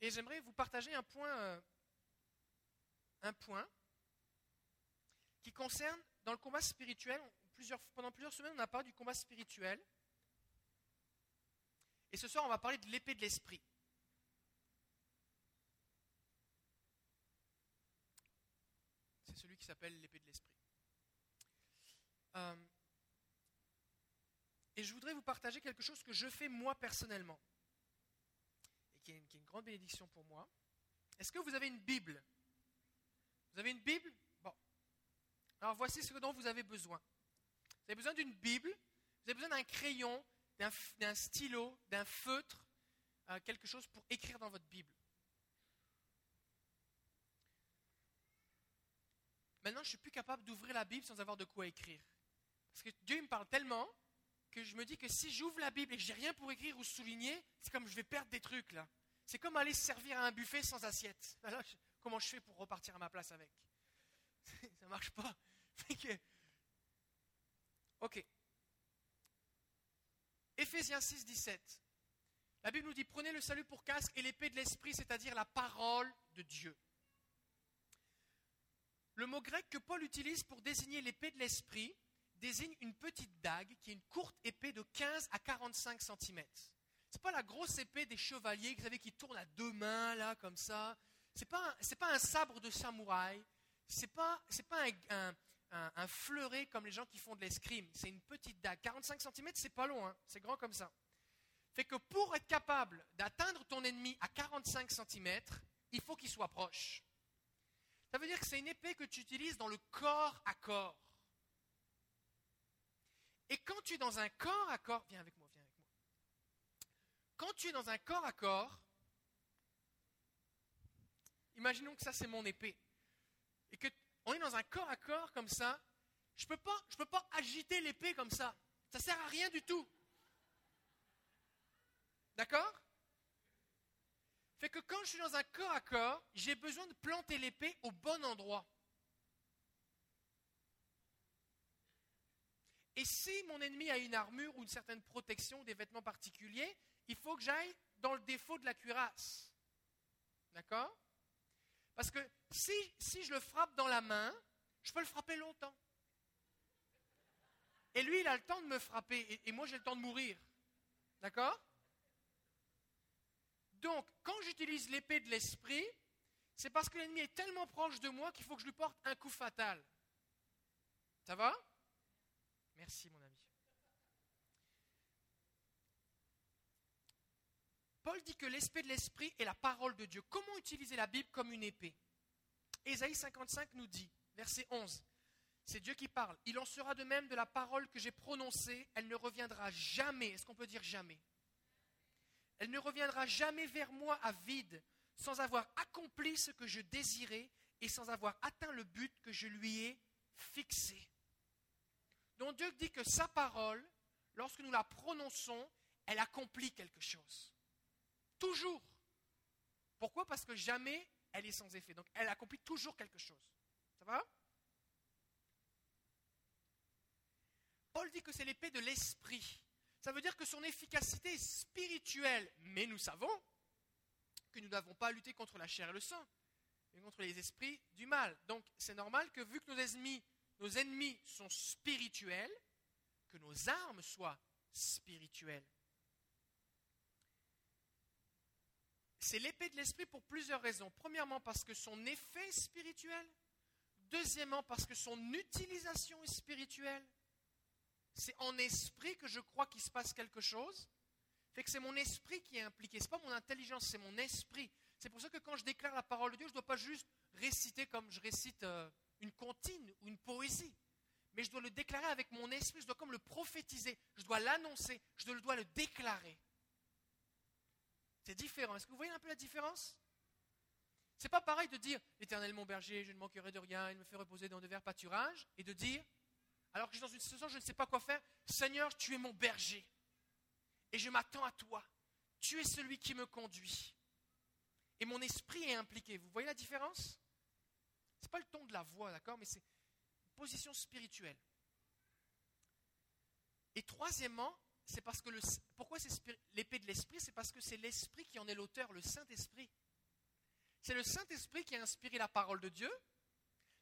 Et j'aimerais vous partager un point, euh, un point qui concerne dans le combat spirituel. Pendant plusieurs semaines, on a parlé du combat spirituel. Et ce soir, on va parler de l'épée de l'esprit. C'est celui qui s'appelle l'épée de l'esprit. Euh, et je voudrais vous partager quelque chose que je fais moi personnellement, qui est une, grande bénédiction pour moi. Est-ce que vous avez une Bible? Vous avez une Bible? Bon. Alors voici ce dont vous avez besoin. Vous avez besoin d'une Bible, vous avez besoin d'un crayon, d'un stylo, d'un feutre, euh, quelque chose pour écrire dans votre Bible. Maintenant, je ne suis plus capable d'ouvrir la Bible sans avoir de quoi écrire. Parce que Dieu me parle tellement que je me dis que si j'ouvre la Bible et que j'ai rien pour écrire ou souligner, c'est comme je vais perdre des trucs là. C'est comme aller se servir à un buffet sans assiette. Comment je fais pour repartir à ma place avec Ça ne marche pas. Ok. Éphésiens 6, 17. La Bible nous dit prenez le salut pour casque et l'épée de l'esprit, c'est-à-dire la parole de Dieu. Le mot grec que Paul utilise pour désigner l'épée de l'esprit désigne une petite dague qui est une courte épée de 15 à 45 cm. C'est pas la grosse épée des chevaliers, vous savez, qui tourne à deux mains, là, comme ça. C'est pas, pas un sabre de samouraï. C'est pas, pas un, un, fleuret comme les gens qui font de l'escrime. C'est une petite dague. 45 cm, c'est pas long, hein. c'est grand comme ça. Fait que pour être capable d'atteindre ton ennemi à 45 cm, il faut qu'il soit proche. Ça veut dire que c'est une épée que tu utilises dans le corps à corps. Et quand tu es dans un corps à corps, viens avec moi. Quand tu es dans un corps à corps, imaginons que ça c'est mon épée, et que on est dans un corps à corps comme ça, je ne peux, pas, peux pas agiter l'épée comme ça. Ça ne sert à rien du tout. D'accord? Fait que quand je suis dans un corps à corps, j'ai besoin de planter l'épée au bon endroit. Et si mon ennemi a une armure ou une certaine protection, des vêtements particuliers, il faut que j'aille dans le défaut de la cuirasse. D'accord? Parce que si, je le frappe dans la main, je peux le frapper longtemps. Et lui, il a le temps de me frapper, et, et moi, j'ai le temps de mourir. D'accord? Donc, quand j'utilise l'épée de l'esprit, c'est parce que l'ennemi est tellement proche de moi qu'il faut que je lui porte un coup fatal. Ça va? Merci, mon ami. Paul dit que l'esprit de l'esprit est la parole de Dieu. Comment utiliser la Bible comme une épée? Ésaïe 55 nous dit, verset 11, c'est Dieu qui parle. Il en sera de même de la parole que j'ai prononcée, elle ne reviendra jamais. Est-ce qu'on peut dire jamais? Elle ne reviendra jamais vers moi à vide, sans avoir accompli ce que je désirais et sans avoir atteint le but que je lui ai fixé. Donc Dieu dit que sa parole, lorsque nous la prononçons, elle accomplit quelque chose. Toujours. Pourquoi? Parce que jamais elle est sans effet. Donc elle accomplit toujours quelque chose. Ça va? Paul dit que c'est l'épée de l'esprit. Ça veut dire que son efficacité est spirituelle. Mais nous savons que nous n'avons pas à lutter contre la chair et le sang, mais contre les esprits du mal. Donc c'est normal que vu que nos ennemis nos ennemis sont spirituels, que nos armes soient spirituelles. C'est l'épée de l'esprit pour plusieurs raisons. Premièrement, parce que son effet est spirituel. Deuxièmement, parce que son utilisation est spirituelle. C'est en esprit que je crois qu'il se passe quelque chose. Fait que c'est mon esprit qui est impliqué. Ce n'est pas mon intelligence, c'est mon esprit. C'est pour ça que quand je déclare la parole de Dieu, je ne dois pas juste réciter comme je récite euh, une comptine ou une poésie. Mais je dois le déclarer avec mon esprit, je dois comme le prophétiser, je dois l'annoncer, je dois le déclarer. C'est différent. Est-ce que vous voyez un peu la différence? C'est pas pareil de dire L'Éternel mon berger, je ne manquerai de rien, il me fait reposer dans de verts pâturages, et de dire, alors que je suis dans une situation, je ne sais pas quoi faire, Seigneur, tu es mon berger, et je m'attends à toi. Tu es celui qui me conduit. Et mon esprit est impliqué. Vous voyez la différence? ce n'est pas le ton de la voix, d'accord, mais c'est une position spirituelle. Et troisièmement, c'est parce que le, pourquoi c'est l'épée de l'esprit C'est parce que c'est l'esprit qui en est l'auteur, le Saint-Esprit. C'est le Saint-Esprit qui a inspiré la parole de Dieu.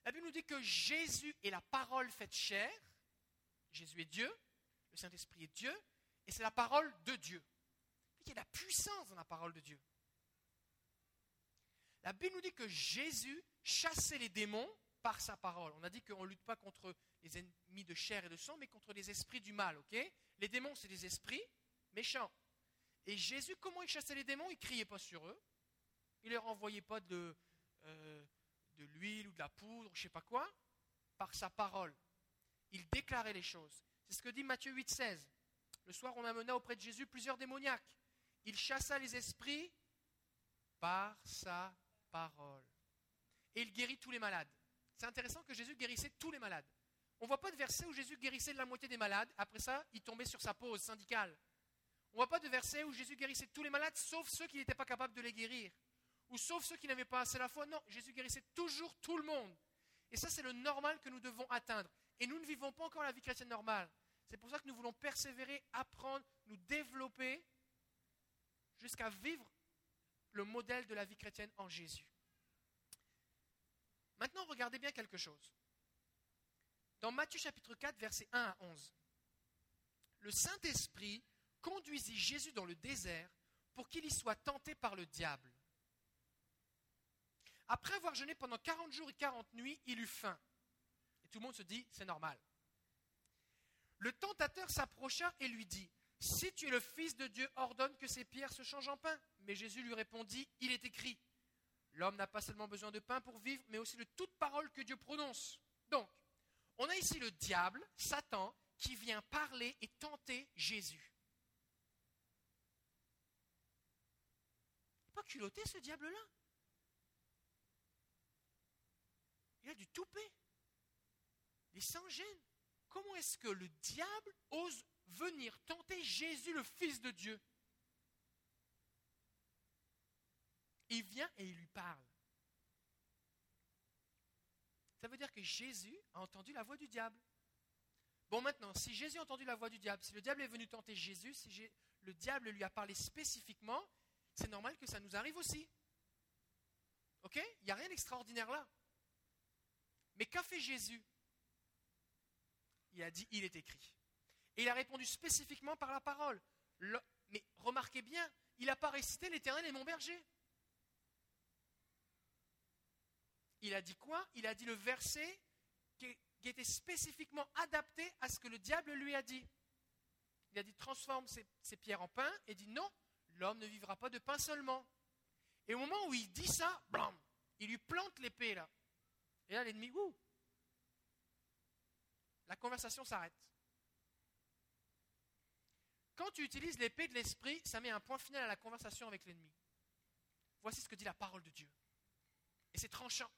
La Bible nous dit que Jésus est la parole faite chair. Jésus est Dieu, le Saint-Esprit est Dieu, et c'est la parole de Dieu. Il y a de la puissance dans la parole de Dieu. La Bible nous dit que Jésus chassait les démons par sa parole. On a dit qu'on ne lutte pas contre les ennemis de chair et de sang, mais contre les esprits du mal. les démons, c'est des esprits méchants. Et Jésus, comment il chassait les démons? Il ne criait pas sur eux. Il ne leur envoyait pas de, euh, de l'huile ou de la poudre, je ne sais pas quoi. Par sa parole. Il déclarait les choses. C'est ce que dit Matthieu 8, 16. Le soir, on amena auprès de Jésus plusieurs démoniaques. Il chassa les esprits par sa Et il guérit tous les malades. C'est intéressant que Jésus guérissait tous les malades. On ne voit pas de verset où Jésus guérissait la moitié des malades. Après ça, il tombait sur sa pause syndicale. On ne voit pas de verset où Jésus guérissait tous les malades, sauf ceux qui n'étaient pas capables de les guérir. Ou sauf ceux qui n'avaient pas assez la foi. Non, Jésus guérissait toujours tout le monde. Et ça, c'est le normal que nous devons atteindre. Et nous ne vivons pas encore la vie chrétienne normale. C'est pour ça que nous voulons persévérer, apprendre, nous développer jusqu'à vivre le modèle de la vie chrétienne en Jésus. Maintenant, regardez bien quelque chose. Dans Matthieu chapitre 4, versets 1 à 11, le Saint-Esprit conduisit Jésus dans le désert pour qu'il y soit tenté par le diable. Après avoir jeûné pendant 40 jours et 40 nuits, il eut faim. Et tout le monde se dit, c'est normal. Le tentateur s'approcha et lui dit, Si tu es le Fils de Dieu, ordonne que ces pierres se changent en pain. Mais Jésus lui répondit, Il est écrit, L'homme n'a pas seulement besoin de pain pour vivre, mais aussi de toute parole que Dieu prononce. Donc, on a ici le diable, Satan, qui vient parler et tenter Jésus. Pas culotté ce diable-là? Il a du toupet. Il est sans gêne. Comment est-ce que le diable ose venir tenter Jésus, le Fils de Dieu? Il vient et il lui parle. Ça veut dire que Jésus a entendu la voix du diable. Bon, maintenant, si Jésus a entendu la voix du diable, si le diable est venu tenter Jésus, si le diable lui a parlé spécifiquement, c'est normal que ça nous arrive aussi. OK? Il n'y a rien d'extraordinaire là. Mais qu'a fait Jésus? Il a dit, il est écrit. Et il a répondu spécifiquement par la parole. mais remarquez bien, il n'a pas récité l'Éternel est mon berger. Il a dit quoi? Il a dit le verset qui, était spécifiquement adapté à ce que le diable lui a dit. Il a dit transforme ces, pierres en pain et dit non, l'homme ne vivra pas de pain seulement. Et au moment où il dit ça, il lui plante l'épée là. Et là, l'ennemi, ouh La conversation s'arrête. Quand tu utilises l'épée de l'esprit, ça met un point final à la conversation avec l'ennemi. Voici ce que dit la parole de Dieu. Et c'est tranchant.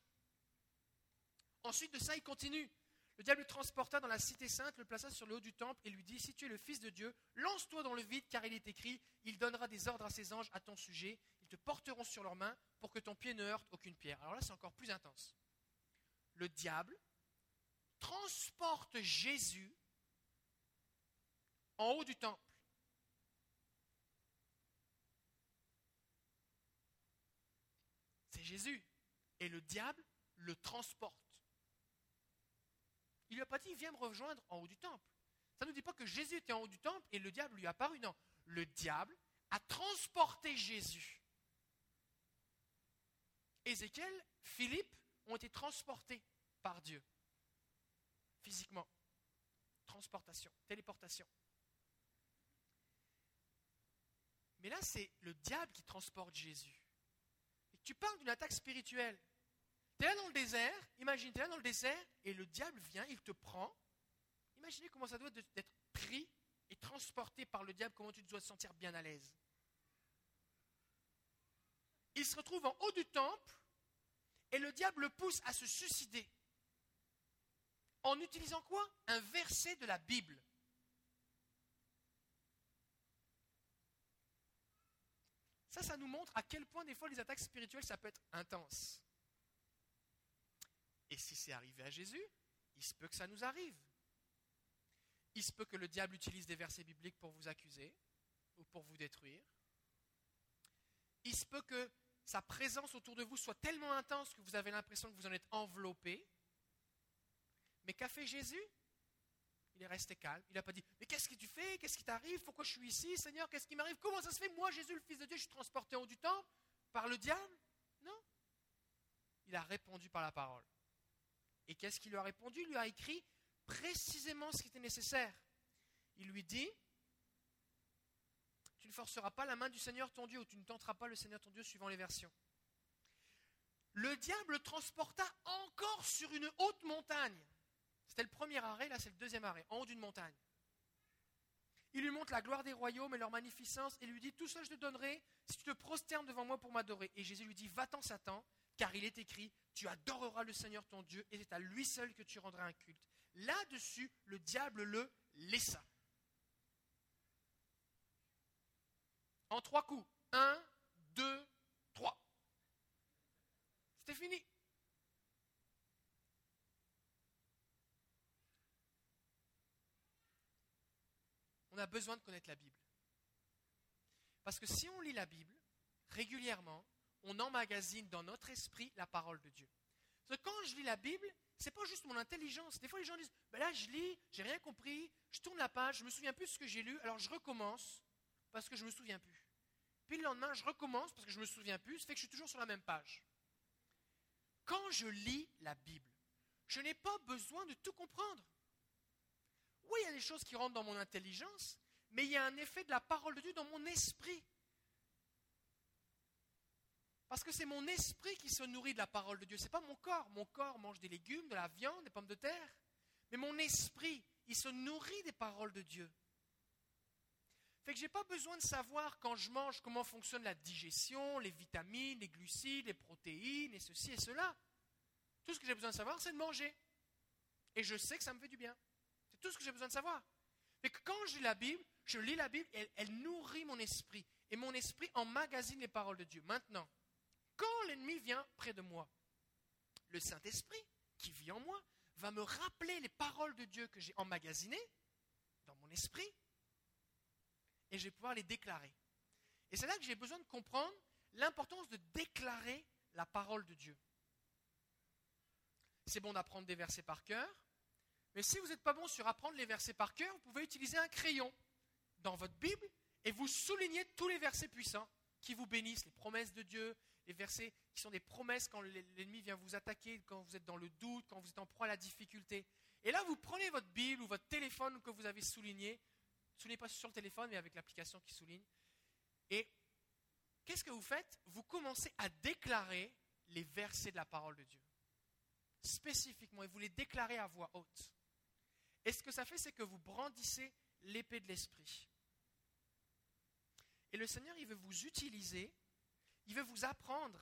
Ensuite de ça, il continue. Le diable le transporta dans la cité sainte, le plaça sur le haut du temple et lui dit, si tu es le Fils de Dieu, lance-toi dans le vide, car il est écrit, il donnera des ordres à ses anges à ton sujet, ils te porteront sur leurs mains pour que ton pied ne heurte aucune pierre. Alors là, c'est encore plus intense. Le diable transporte Jésus en haut du temple. C'est Jésus. Et le diable le transporte. Il lui a pas dit, viens me rejoindre en haut du temple. Ça ne nous dit pas que Jésus était en haut du temple et le diable lui a apparu. Non, le diable a transporté Jésus. Ézéchiel, Philippe ont été transportés par Dieu, physiquement. Transportation, téléportation. Mais là, c'est le diable qui transporte Jésus. Et tu parles d'une attaque spirituelle. Tu es là dans le désert, imagine, tu là dans le désert et le diable vient, il te prend. Imaginez comment ça doit être d'être pris et transporté par le diable, comment tu dois te sentir bien à l'aise. Il se retrouve en haut du temple et le diable le pousse à se suicider. En utilisant quoi? Un verset de la Bible. Ça, ça nous montre à quel point des fois les attaques spirituelles, ça peut être intense. Et si c'est arrivé à Jésus, il se peut que ça nous arrive. Il se peut que le diable utilise des versets bibliques pour vous accuser ou pour vous détruire. Il se peut que sa présence autour de vous soit tellement intense que vous avez l'impression que vous en êtes enveloppé. Mais qu'a fait Jésus? Il est resté calme. Il n'a pas dit Mais qu'est-ce que tu fais? Qu'est-ce qui t'arrive? Pourquoi je suis ici Seigneur, qu'est-ce qui m'arrive? Comment ça se fait? Moi, Jésus, le Fils de Dieu, je suis transporté en haut du temple par le diable? Non. Il a répondu par la parole. Et qu'est-ce qu'il lui a répondu? Il lui a écrit précisément ce qui était nécessaire. Il lui dit Tu ne forceras pas la main du Seigneur ton Dieu, ou tu ne tenteras pas le Seigneur ton Dieu, suivant les versions. Le diable le transporta encore sur une haute montagne. C'était le premier arrêt, là c'est le deuxième arrêt, en haut d'une montagne. Il lui montre la gloire des royaumes et leur magnificence et lui dit Tout ça je te donnerai si tu te prosternes devant moi pour m'adorer. Et Jésus lui dit Va-t'en, Satan, car il est écrit Tu adoreras le Seigneur ton Dieu et c'est à lui seul que tu rendras un culte. Là-dessus, le diable le laissa. En trois coups. Un, deux, trois. C'était fini. On a besoin de connaître la Bible. Parce que si on lit la Bible régulièrement, on emmagasine dans notre esprit la parole de Dieu. quand je lis la Bible, c'est pas juste mon intelligence. Des fois, les gens disent ben là, je lis, j'ai rien compris, je tourne la page, je me souviens plus de ce que j'ai lu, alors je recommence parce que je me souviens plus. Puis le lendemain, je recommence parce que je me souviens plus, ça fait que je suis toujours sur la même page. Quand je lis la Bible, je n'ai pas besoin de tout comprendre. Oui, il y a des choses qui rentrent dans mon intelligence, mais il y a un effet de la parole de Dieu dans mon esprit. Parce que c'est mon esprit qui se nourrit de la parole de Dieu. Ce n'est pas mon corps. Mon corps mange des légumes, de la viande, des pommes de terre. Mais mon esprit, il se nourrit des paroles de Dieu. Fait que je n'ai pas besoin de savoir quand je mange comment fonctionne la digestion, les vitamines, les glucides, les protéines, et ceci et cela. Tout ce que j'ai besoin de savoir, c'est de manger. Et je sais que ça me fait du bien. C'est tout ce que j'ai besoin de savoir. Que quand je lis la Bible, je lis la Bible, elle, elle nourrit mon esprit. Et mon esprit emmagasine les paroles de Dieu. Maintenant, quand l'ennemi vient près de moi, le Saint-Esprit qui vit en moi va me rappeler les paroles de Dieu que j'ai emmagasinées dans mon esprit et je vais pouvoir les déclarer. Et c'est là que j'ai besoin de comprendre l'importance de déclarer la parole de Dieu. C'est bon d'apprendre des versets par cœur, mais si vous n'êtes pas bon sur apprendre les versets par cœur, vous pouvez utiliser un crayon dans votre Bible et vous soulignez tous les versets puissants qui vous bénissent, les promesses de Dieu, les versets qui sont des promesses quand l'ennemi vient vous attaquer, quand vous êtes dans le doute, quand vous êtes en proie à la difficulté. Et là, vous prenez votre Bible ou votre téléphone que vous avez souligné, soulignez pas sur le téléphone, mais avec l'application qui souligne, et qu'est-ce que vous faites? Vous commencez à déclarer les versets de la parole de Dieu, spécifiquement, et vous les déclarez à voix haute. Et ce que ça fait, c'est que vous brandissez l'épée de l'esprit. Et le Seigneur, il veut vous utiliser il veut vous apprendre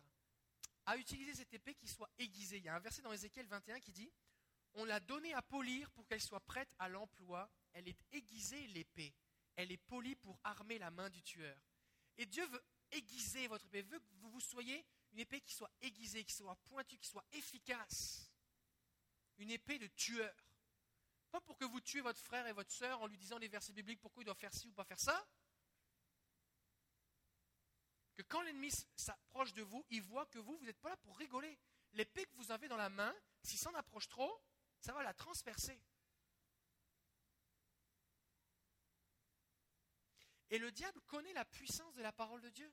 à utiliser cette épée qui soit aiguisée. Il y a un verset dans Ézéchiel 21 qui dit On l'a donnée à polir pour qu'elle soit prête à l'emploi. Elle est aiguisée, l'épée. Elle est polie pour armer la main du tueur. Et Dieu veut aiguiser votre épée. Veut que vous, vous soyez une épée qui soit aiguisée, qui soit pointue, qui soit efficace. Une épée de tueur. Pas pour que vous tuez votre frère et votre sœur en lui disant les versets bibliques pourquoi il doit faire ci ou pas faire ça que quand l'ennemi s'approche de vous, il voit que vous, vous n'êtes pas là pour rigoler. L'épée que vous avez dans la main, s'il s'en approche trop, ça va la transpercer. Et le diable connaît la puissance de la parole de Dieu.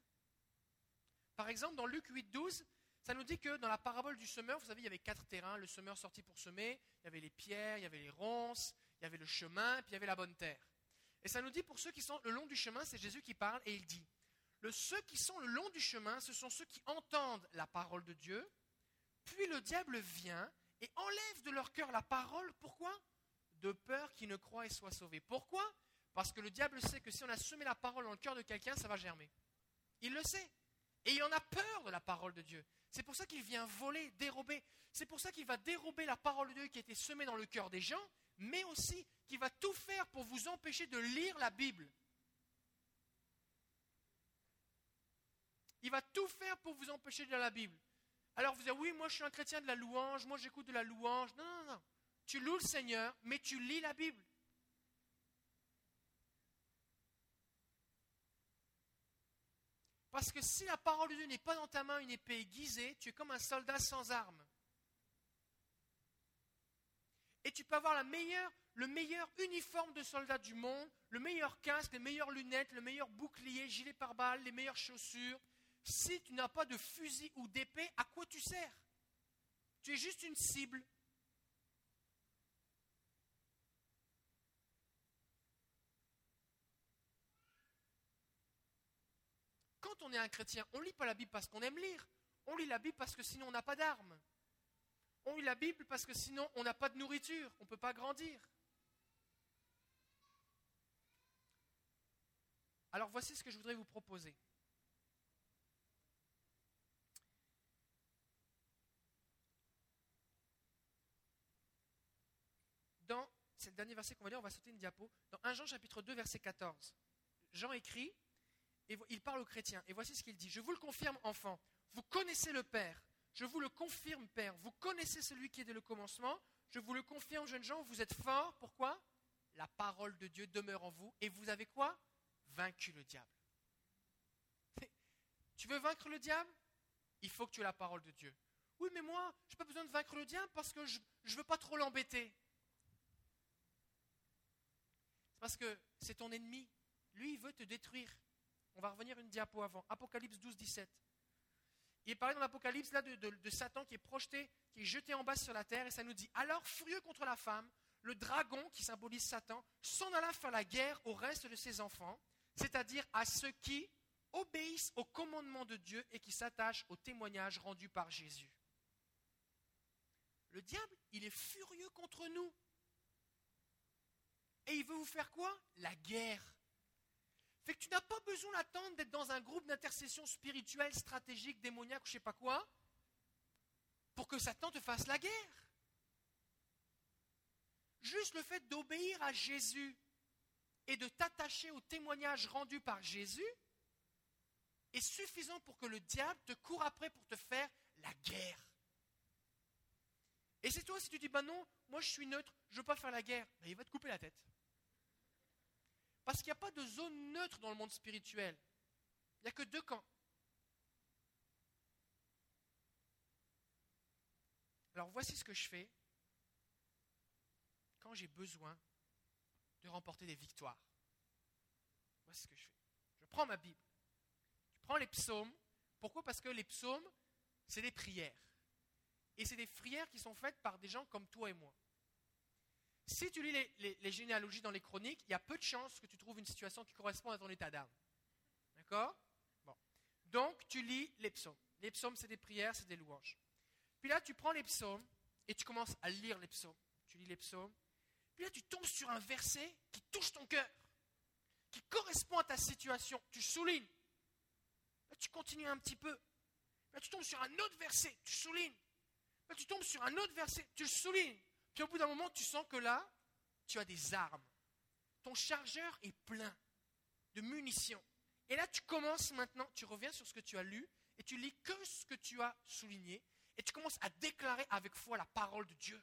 Par exemple, dans Luc 8, 12, ça nous dit que dans la parabole du semeur, vous savez, il y avait quatre terrains. Le semeur sorti pour semer, il y avait les pierres, il y avait les ronces, il y avait le chemin, puis il y avait la bonne terre. Et ça nous dit pour ceux qui sont le long du chemin, c'est Jésus qui parle et il dit ceux qui sont le long du chemin, ce sont ceux qui entendent la parole de Dieu, puis le diable vient et enlève de leur cœur la parole. Pourquoi? De peur qu'ils ne croient et soient sauvés. Pourquoi? Parce que le diable sait que si on a semé la parole dans le cœur de quelqu'un, ça va germer. Il le sait. Et il en a peur de la parole de Dieu. C'est pour ça qu'il vient voler, dérober. C'est pour ça qu'il va dérober la parole de Dieu qui a été semée dans le cœur des gens, mais aussi qu'il va tout faire pour vous empêcher de lire la Bible. Il va tout faire pour vous empêcher de lire la Bible. Alors vous dites, oui, moi je suis un chrétien de la louange, moi j'écoute de la louange. Non, non, non. Tu loues le Seigneur, mais tu lis la Bible. Parce que si la parole de Dieu n'est pas dans ta main une épée aiguisée, tu es comme un soldat sans armes. Et tu peux avoir la meilleure, le meilleur uniforme de soldat du monde, le meilleur casque, les meilleures lunettes, le meilleur bouclier, gilet pare-balles, les meilleures chaussures. Si tu n'as pas de fusil ou d'épée, à quoi tu sers? Tu es juste une cible. Quand on est un chrétien, on ne lit pas la Bible parce qu'on aime lire. On lit la Bible parce que sinon on n'a pas d'armes. On lit la Bible parce que sinon on n'a pas de nourriture, on ne peut pas grandir. Alors voici ce que je voudrais vous proposer. Dans, c'est le dernier verset qu'on va lire, on va sauter une diapo. Dans 1 Jean chapitre 2 verset 14, Jean écrit, et il parle aux chrétiens, et voici ce qu'il dit. Je vous le confirme, enfant, vous connaissez le Père, je vous le confirme, Père, vous connaissez celui qui est dès le commencement, je vous le confirme, jeunes gens, vous êtes forts, pourquoi? La parole de Dieu demeure en vous, et vous avez quoi? Vaincu le diable. Tu veux vaincre le diable? Il faut que tu aies la parole de Dieu. Oui, mais moi, je n'ai pas besoin de vaincre le diable parce que je ne veux pas trop l'embêter. C'est parce que c'est ton ennemi. Lui, il veut te détruire. On va revenir une diapo avant. Apocalypse 12, 17. Il est parlé dans l'Apocalypse là de, Satan qui est projeté, qui est jeté en bas sur la terre, et ça nous dit alors furieux contre la femme, le dragon qui symbolise Satan s'en alla faire la guerre au reste de ses enfants, c'est-à-dire à ceux qui obéissent au commandement de Dieu et qui s'attachent au témoignage rendu par Jésus. Le diable, il est furieux contre nous. Et il veut vous faire quoi? La guerre. Fait que tu n'as pas besoin d'attendre d'être dans un groupe d'intercession spirituelle, stratégique, démoniaque ou je sais pas quoi, pour que Satan te fasse la guerre. Juste le fait d'obéir à Jésus et de t'attacher au témoignage rendu par Jésus est suffisant pour que le diable te court après pour te faire la guerre. Et c'est toi si tu dis, ben non, moi je suis neutre, je ne veux pas faire la guerre, ben il va te couper la tête. Parce qu'il n'y a pas de zone neutre dans le monde spirituel. Il n'y a que deux camps. Alors voici ce que je fais quand j'ai besoin de remporter des victoires. Voici ce que je fais. Je prends ma Bible. Je prends les psaumes. Pourquoi? Parce que les psaumes, c'est des prières. Et c'est des prières qui sont faites par des gens comme toi et moi. Si tu lis les, généalogies dans les chroniques, il y a peu de chances que tu trouves une situation qui correspond à ton état d'âme. D'accord? Bon. Donc, tu lis les psaumes. Les psaumes, c'est des prières, c'est des louanges. Puis là, tu prends les psaumes et tu commences à lire les psaumes. Tu lis les psaumes. Puis là, tu tombes sur un verset qui touche ton cœur, qui correspond à ta situation. Tu soulignes. Là, tu continues un petit peu. Là, tu tombes sur un autre verset, tu soulignes. Là, tu tombes sur un autre verset, tu soulignes. Puis au bout d'un moment, tu sens que là, tu as des armes. Ton chargeur est plein de munitions. Et là, tu commences maintenant, tu reviens sur ce que tu as lu, et tu lis que ce que tu as souligné, et tu commences à déclarer avec foi la parole de Dieu.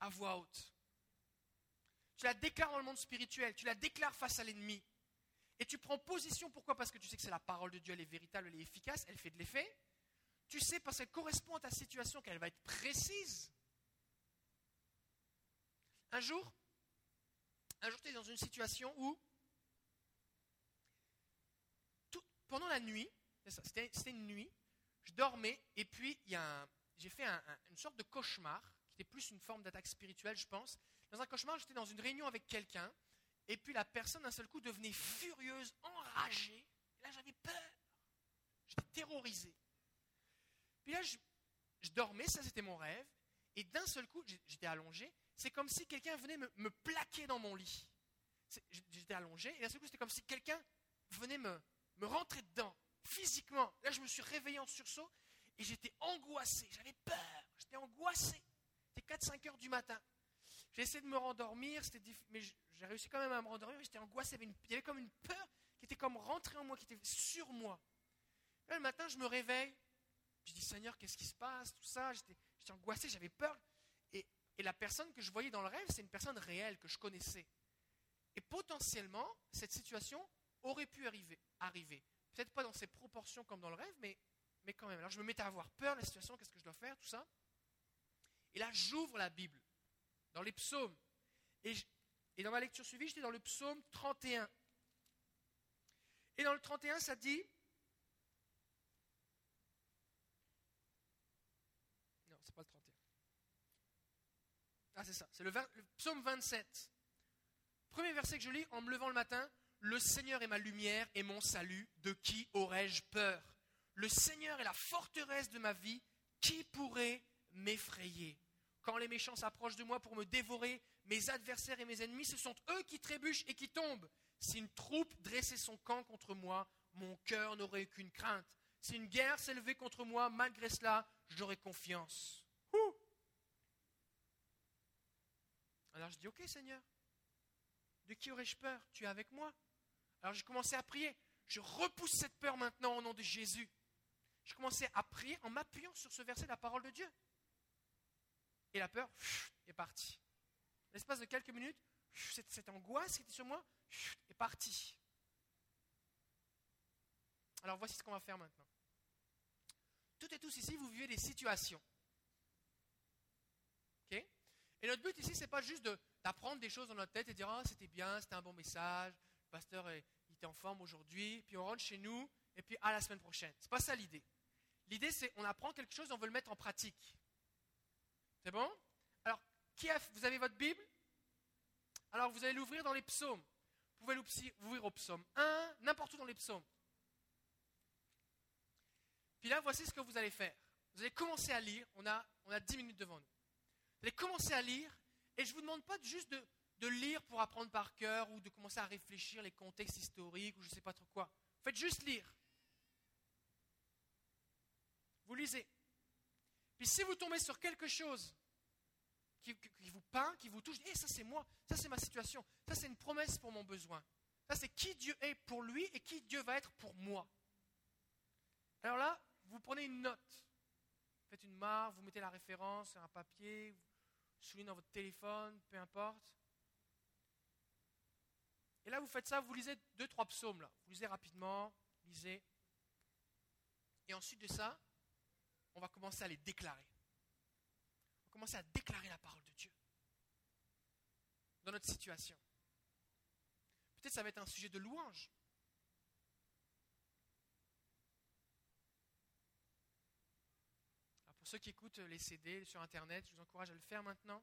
À voix haute. Tu la déclares dans le monde spirituel, tu la déclares face à l'ennemi. Et tu prends position, pourquoi? Parce que tu sais que c'est la parole de Dieu, elle est véritable, elle est efficace, elle fait de l'effet. Tu sais parce qu'elle correspond à ta situation qu'elle va être précise. Un jour, un jour, tu es dans une situation où, pendant la nuit, c'était une nuit, je dormais et puis j'ai fait une sorte de cauchemar, qui était plus une forme d'attaque spirituelle, je pense. Dans un cauchemar, j'étais dans une réunion avec quelqu'un et puis la personne, d'un seul coup, devenait furieuse, enragée. Là, j'avais peur. J'étais terrorisé. Puis là, je, dormais, ça c'était mon rêve, et d'un seul coup, j'étais allongé, c'est comme si quelqu'un venait me, plaquer dans mon lit. J'étais allongé, et d'un seul coup, c'était comme si quelqu'un venait me, me rentrer dedans, physiquement. Là, je me suis réveillé en sursaut, et j'étais angoissé, j'avais peur, j'étais angoissé. C'était 4-5 heures du matin. J'ai essayé de me rendormir, mais j'ai réussi quand même à me rendormir, j'étais angoissé, il y, avait comme une peur qui était comme rentrée en moi, qui était sur moi. Là, le matin, je me réveille, je dis, Seigneur, qu'est-ce qui se passe Tout ça, j'étais angoissé, j'avais peur. Et, la personne que je voyais dans le rêve, c'est une personne réelle que je connaissais. Et potentiellement, cette situation aurait pu arriver. arriver. Peut-être pas dans ces proportions comme dans le rêve, mais, mais quand même. Alors je me mettais à avoir peur de la situation, qu'est-ce que je dois faire, tout ça? Et là, j'ouvre la Bible, dans les psaumes. Et, et dans ma lecture suivie, j'étais dans le psaume 31. Et dans le 31, ça dit, non, c'est pas le 31. Ah, c'est ça, c'est le, le, psaume 27. Premier verset que je lis en me levant le matin, Le Seigneur est ma lumière et mon salut, de qui aurais-je peur? Le Seigneur est la forteresse de ma vie, qui pourrait m'effrayer? Quand les méchants s'approchent de moi pour me dévorer, mes adversaires et mes ennemis, ce sont eux qui trébuchent et qui tombent. Si une troupe dressait son camp contre moi, mon cœur n'aurait qu'une crainte. Si une guerre s'élevait contre moi, malgré cela, j'aurais confiance. Alors je dis, ok Seigneur, de qui aurais-je peur? Tu es avec moi. Alors j'ai commencé à prier. Je repousse cette peur maintenant au nom de Jésus. Je commençais à prier en m'appuyant sur ce verset de la parole de Dieu. Et la peur est partie. L'espace de quelques minutes, cette, cette angoisse qui était sur moi est partie. Alors voici ce qu'on va faire maintenant. Toutes et tous ici, vous vivez des situations. Et notre but ici, ce n'est pas juste d'apprendre des choses dans notre tête et dire Ah, c'était bien, c'était un bon message, le pasteur il était en forme aujourd'hui, puis on rentre chez nous, et puis à la semaine prochaine. Ce n'est pas ça l'idée. L'idée, c'est on apprend quelque chose, on veut le mettre en pratique. C'est bon? Alors, qui a, vous avez votre Bible? Alors, vous allez l'ouvrir dans les psaumes. Vous pouvez l'ouvrir au psaume 1, n'importe où dans les psaumes. Puis là, voici ce que vous allez faire. Vous allez commencer à lire. On a, on a 10 minutes devant nous. Vous allez commencer à lire. Et je ne vous demande pas juste de, lire pour apprendre par cœur ou de commencer à réfléchir les contextes historiques ou je ne sais pas trop quoi. Faites juste lire. Vous lisez. Puis si vous tombez sur quelque chose qui, vous peint, qui vous touche, et eh, ça c'est moi, ça c'est ma situation, ça c'est une promesse pour mon besoin. Ça c'est qui Dieu est pour lui et qui Dieu va être pour moi. Alors là, vous prenez une note. Faites une marque, vous mettez la référence sur un papier, soulignez dans votre téléphone, peu importe. Et là, vous faites ça, vous lisez deux, trois psaumes. Là. Vous lisez rapidement, lisez. Et ensuite de ça, on va commencer à les déclarer. On va commencer à déclarer la parole de Dieu dans notre situation. Peut-être ça va être un sujet de louange. Alors pour ceux qui écoutent les CD sur Internet, je vous encourage à le faire maintenant.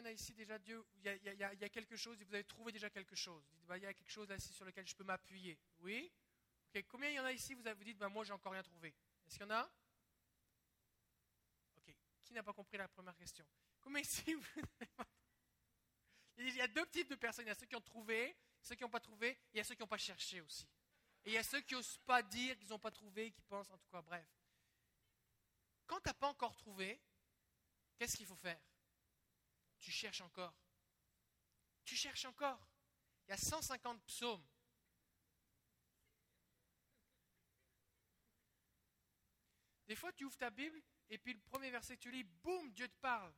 En a ici déjà Dieu il y, a, quelque chose, vous avez trouvé déjà quelque chose. Vous dites, bah, il y a quelque chose là sur lequel je peux m'appuyer. Oui? Ok, combien il y en a ici, vous, vous dites, bah, moi j'ai encore rien trouvé. Est-ce qu'il y en a? Ok, qui n'a pas compris la première question? Combien ici Il y a deux types de personnes. Il y a ceux qui ont trouvé, ceux qui n'ont pas trouvé, et il y a ceux qui n'ont pas cherché aussi. Et il y a ceux qui n'osent pas dire qu'ils n'ont pas trouvé, qui pensent en tout cas, bref. Quand tu n'as pas encore trouvé, qu'est-ce qu'il faut faire? Tu cherches encore. Tu cherches encore. Il y a 150 psaumes. Des fois, tu ouvres ta Bible et puis le premier verset que tu lis, boum, Dieu te parle.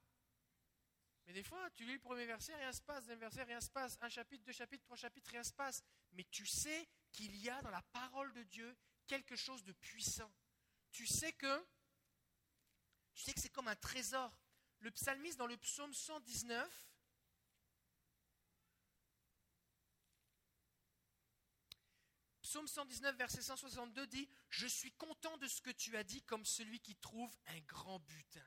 Mais des fois, tu lis le premier verset, rien ne se passe, deuxième verset, rien se passe, un chapitre, deux chapitres, trois chapitres, rien ne se passe. Mais tu sais qu'il y a dans la parole de Dieu quelque chose de puissant. Tu sais que tu sais que c'est comme un trésor. Le psalmiste dans le psaume 119, Psaume 119, verset 162 dit, Je suis content de ce que tu as dit comme celui qui trouve un grand butin.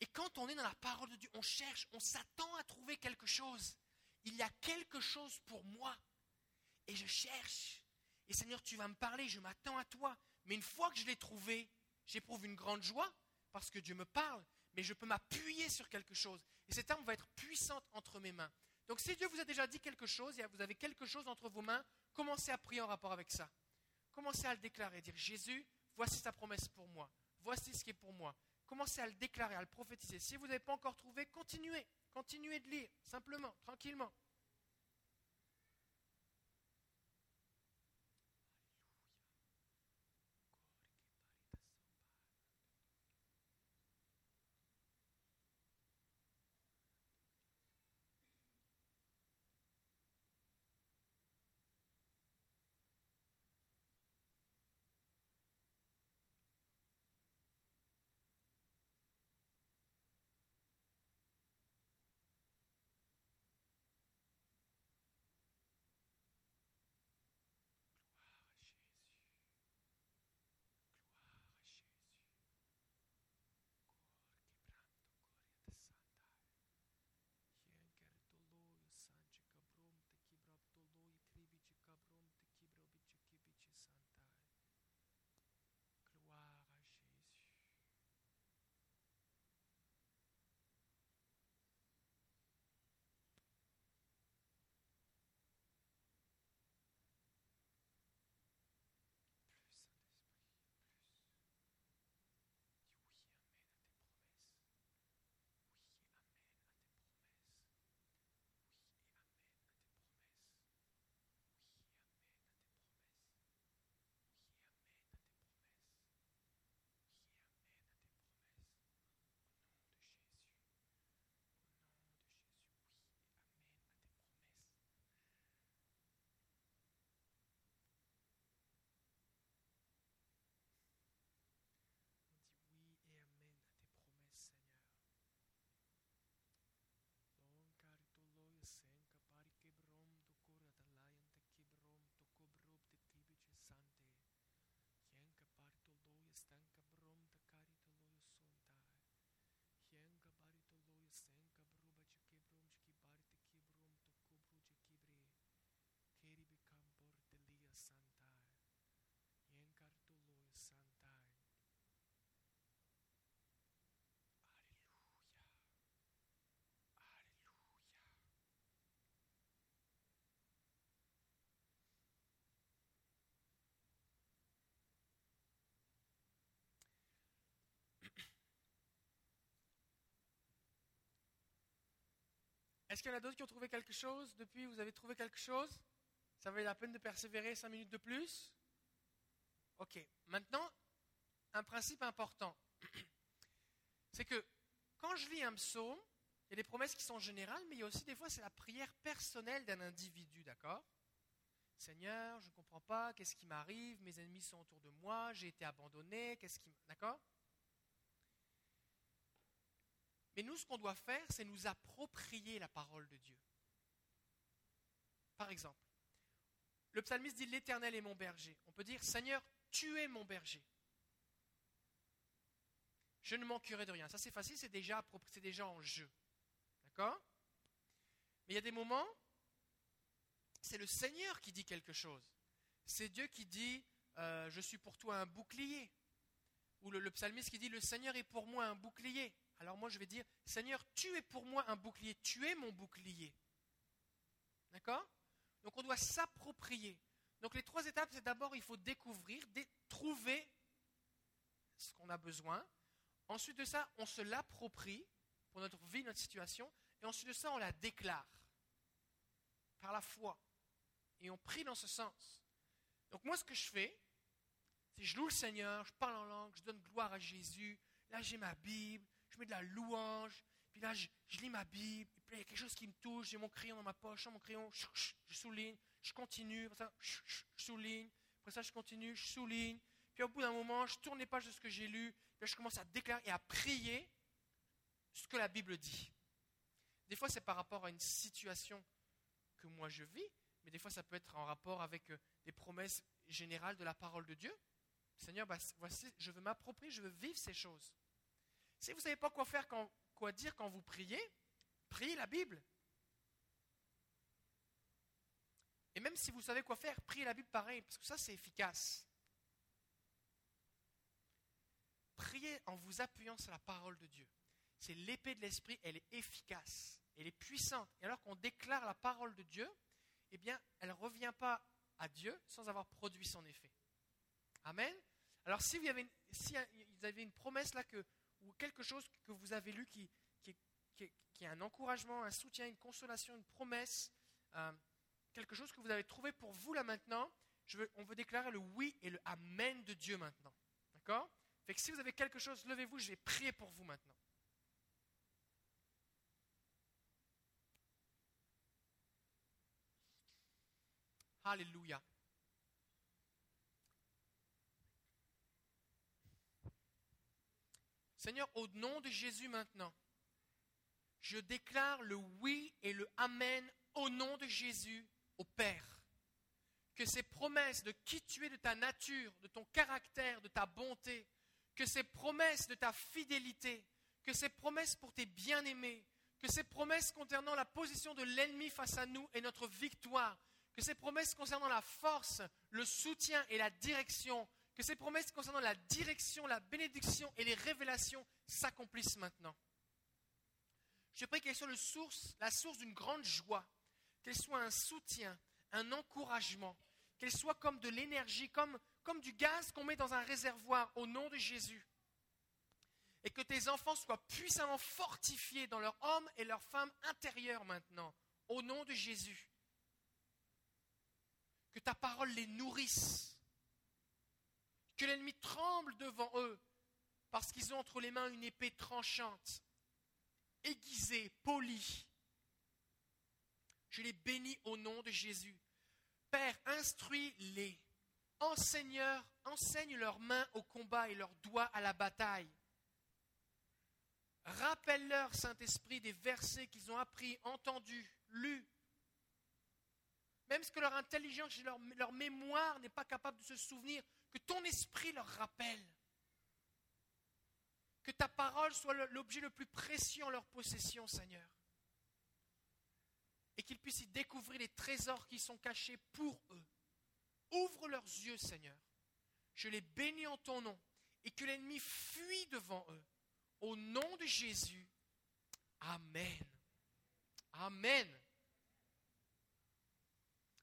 Et quand on est dans la parole de Dieu, on cherche, on s'attend à trouver quelque chose. Il y a quelque chose pour moi. Et je cherche. Et Seigneur, tu vas me parler, je m'attends à toi. Mais une fois que je l'ai trouvé, j'éprouve une grande joie parce que Dieu me parle, mais je peux m'appuyer sur quelque chose. Et cette arme va être puissante entre mes mains. Donc si Dieu vous a déjà dit quelque chose, et vous avez quelque chose entre vos mains, commencez à prier en rapport avec ça. Commencez à le déclarer, dire Jésus, voici ta promesse pour moi. Voici ce qui est pour moi. Commencez à le déclarer, à le prophétiser. Si vous n'avez pas encore trouvé, continuez. Continuez de lire, simplement, tranquillement. Est-ce qu'il y en a d'autres qui ont trouvé quelque chose depuis? Vous avez trouvé quelque chose? Ça valait la peine de persévérer cinq minutes de plus? Ok. Maintenant, un principe important. C'est que quand je lis un psaume, il y a des promesses qui sont générales, mais il y a aussi des fois, c'est la prière personnelle d'un individu, d'accord? Seigneur, je ne comprends pas, qu'est-ce qui m'arrive? Mes ennemis sont autour de moi, j'ai été abandonné, qu'est-ce qui. D'accord? Mais nous, ce qu'on doit faire, c'est nous approprier la parole de Dieu. Par exemple, le psalmiste dit L'Éternel est mon berger. On peut dire Seigneur, tu es mon berger. Je ne manquerai de rien. Ça, c'est facile, c'est déjà, en jeu. D'accord? Mais il y a des moments, c'est le Seigneur qui dit quelque chose. C'est Dieu qui dit euh, Je suis pour toi un bouclier. Ou le, le psalmiste qui dit Le Seigneur est pour moi un bouclier. Alors moi, je vais dire Seigneur, tu es pour moi un bouclier. Tu es mon bouclier. D'accord? Donc on doit s'approprier. Donc les trois étapes, c'est d'abord, il faut découvrir, trouver ce qu'on a besoin. Ensuite de ça, on se l'approprie pour notre vie, notre situation. Et ensuite de ça, on la déclare par la foi. Et on prie dans ce sens. Donc moi, ce que je fais, je loue le Seigneur, je parle en langue, je donne gloire à Jésus. Là, j'ai ma Bible, je mets de la louange. Puis là, je, lis ma Bible. Puis il y a quelque chose qui me touche. J'ai mon crayon dans ma poche. mon crayon, je souligne. Je continue. Après ça, je souligne. Après ça, je continue. Je souligne. Puis au bout d'un moment, je tourne les pages de ce que j'ai lu. Puis là, je commence à déclarer et à prier ce que la Bible dit. Des fois, c'est par rapport à une situation que moi je vis, mais des fois, ça peut être en rapport avec euh, des promesses générales de la parole de Dieu. Seigneur, bah, voici, je veux m'approprier, je veux vivre ces choses. Si vous ne savez pas quoi faire, quoi dire quand vous priez, priez la Bible. Et même si vous savez quoi faire, priez la Bible pareil, parce que ça, c'est efficace. Priez en vous appuyant sur la parole de Dieu. C'est l'épée de l'esprit, elle est efficace, elle est puissante. Et alors qu'on déclare la parole de Dieu, eh bien, elle ne revient pas à Dieu sans avoir produit son effet. Amen. Alors si vous avez, si une promesse là que, ou quelque chose que vous avez lu qui, qui, qui, est un encouragement, un soutien, une consolation, une promesse, euh, quelque chose que vous avez trouvé pour vous là maintenant, je veux, on veut déclarer le oui et le amen de Dieu maintenant. D'accord? Fait que si vous avez quelque chose, levez-vous, je vais prier pour vous maintenant. Alléluia. Seigneur, au nom de Jésus maintenant, je déclare le oui et le amen au nom de Jésus au Père. Que ces promesses de qui tu es, de ta nature, de ton caractère, de ta bonté, que ces promesses de ta fidélité, que ces promesses pour tes bien-aimés, que ces promesses concernant la position de l'ennemi face à nous et notre victoire, que ces promesses concernant la force, le soutien et la direction, que ces promesses concernant la direction, la bénédiction et les révélations s'accomplissent maintenant. Je prie qu'elles soient la source d'une grande joie, qu'elles soient un soutien, un encouragement, qu'elles soient comme de l'énergie, comme, comme du gaz qu'on met dans un réservoir au nom de Jésus. Et que tes enfants soient puissamment fortifiés dans leur homme et leur femme intérieure maintenant, au nom de Jésus. Que ta parole les nourrisse que l'ennemi tremble devant eux parce qu'ils ont entre les mains une épée tranchante, aiguisée, polie. Je les bénis au nom de Jésus. Père, instruis-les. Enseigneur, enseigne leurs mains au combat et leurs doigts à la bataille. Rappelle-leur, Saint-Esprit, des versets qu'ils ont appris, entendus, lus. Même ce que leur intelligence et leur, leur mémoire n'est pas capable de se souvenir, que ton esprit leur rappelle. Que ta parole soit l'objet le plus précieux en leur possession, Seigneur. Et qu'ils puissent y découvrir les trésors qui sont cachés pour eux. Ouvre leurs yeux, Seigneur. Je les bénis en ton nom. Et que l'ennemi fuit devant eux. Au nom de Jésus. Amen. Amen.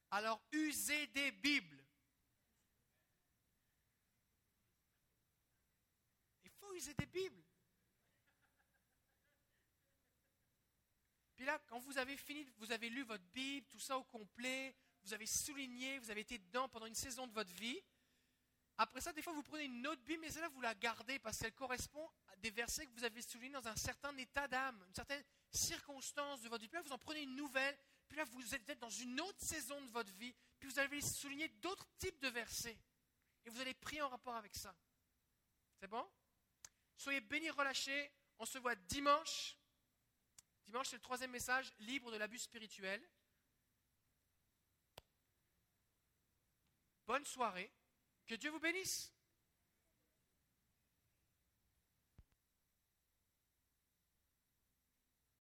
Alors usez des Bibles. User des Bibles. Puis là, quand vous avez fini, vous avez lu votre Bible, tout ça au complet, vous avez souligné, vous avez été dedans pendant une saison de votre vie. Après ça, des fois, vous prenez une autre Bible, mais celle-là, vous la gardez parce qu'elle correspond à des versets que vous avez soulignés dans un certain état d'âme, une certaine circonstance de votre vie. Puis là, vous en prenez une nouvelle. Puis là, vous êtes dans une autre saison de votre vie. Puis vous allez souligner d'autres types de versets. Et vous allez prier en rapport avec ça. C'est bon? Soyez bénis, relâchés. On se voit dimanche. Dimanche, c'est le troisième message, libre de l'abus spirituel. Bonne soirée. Que Dieu vous bénisse.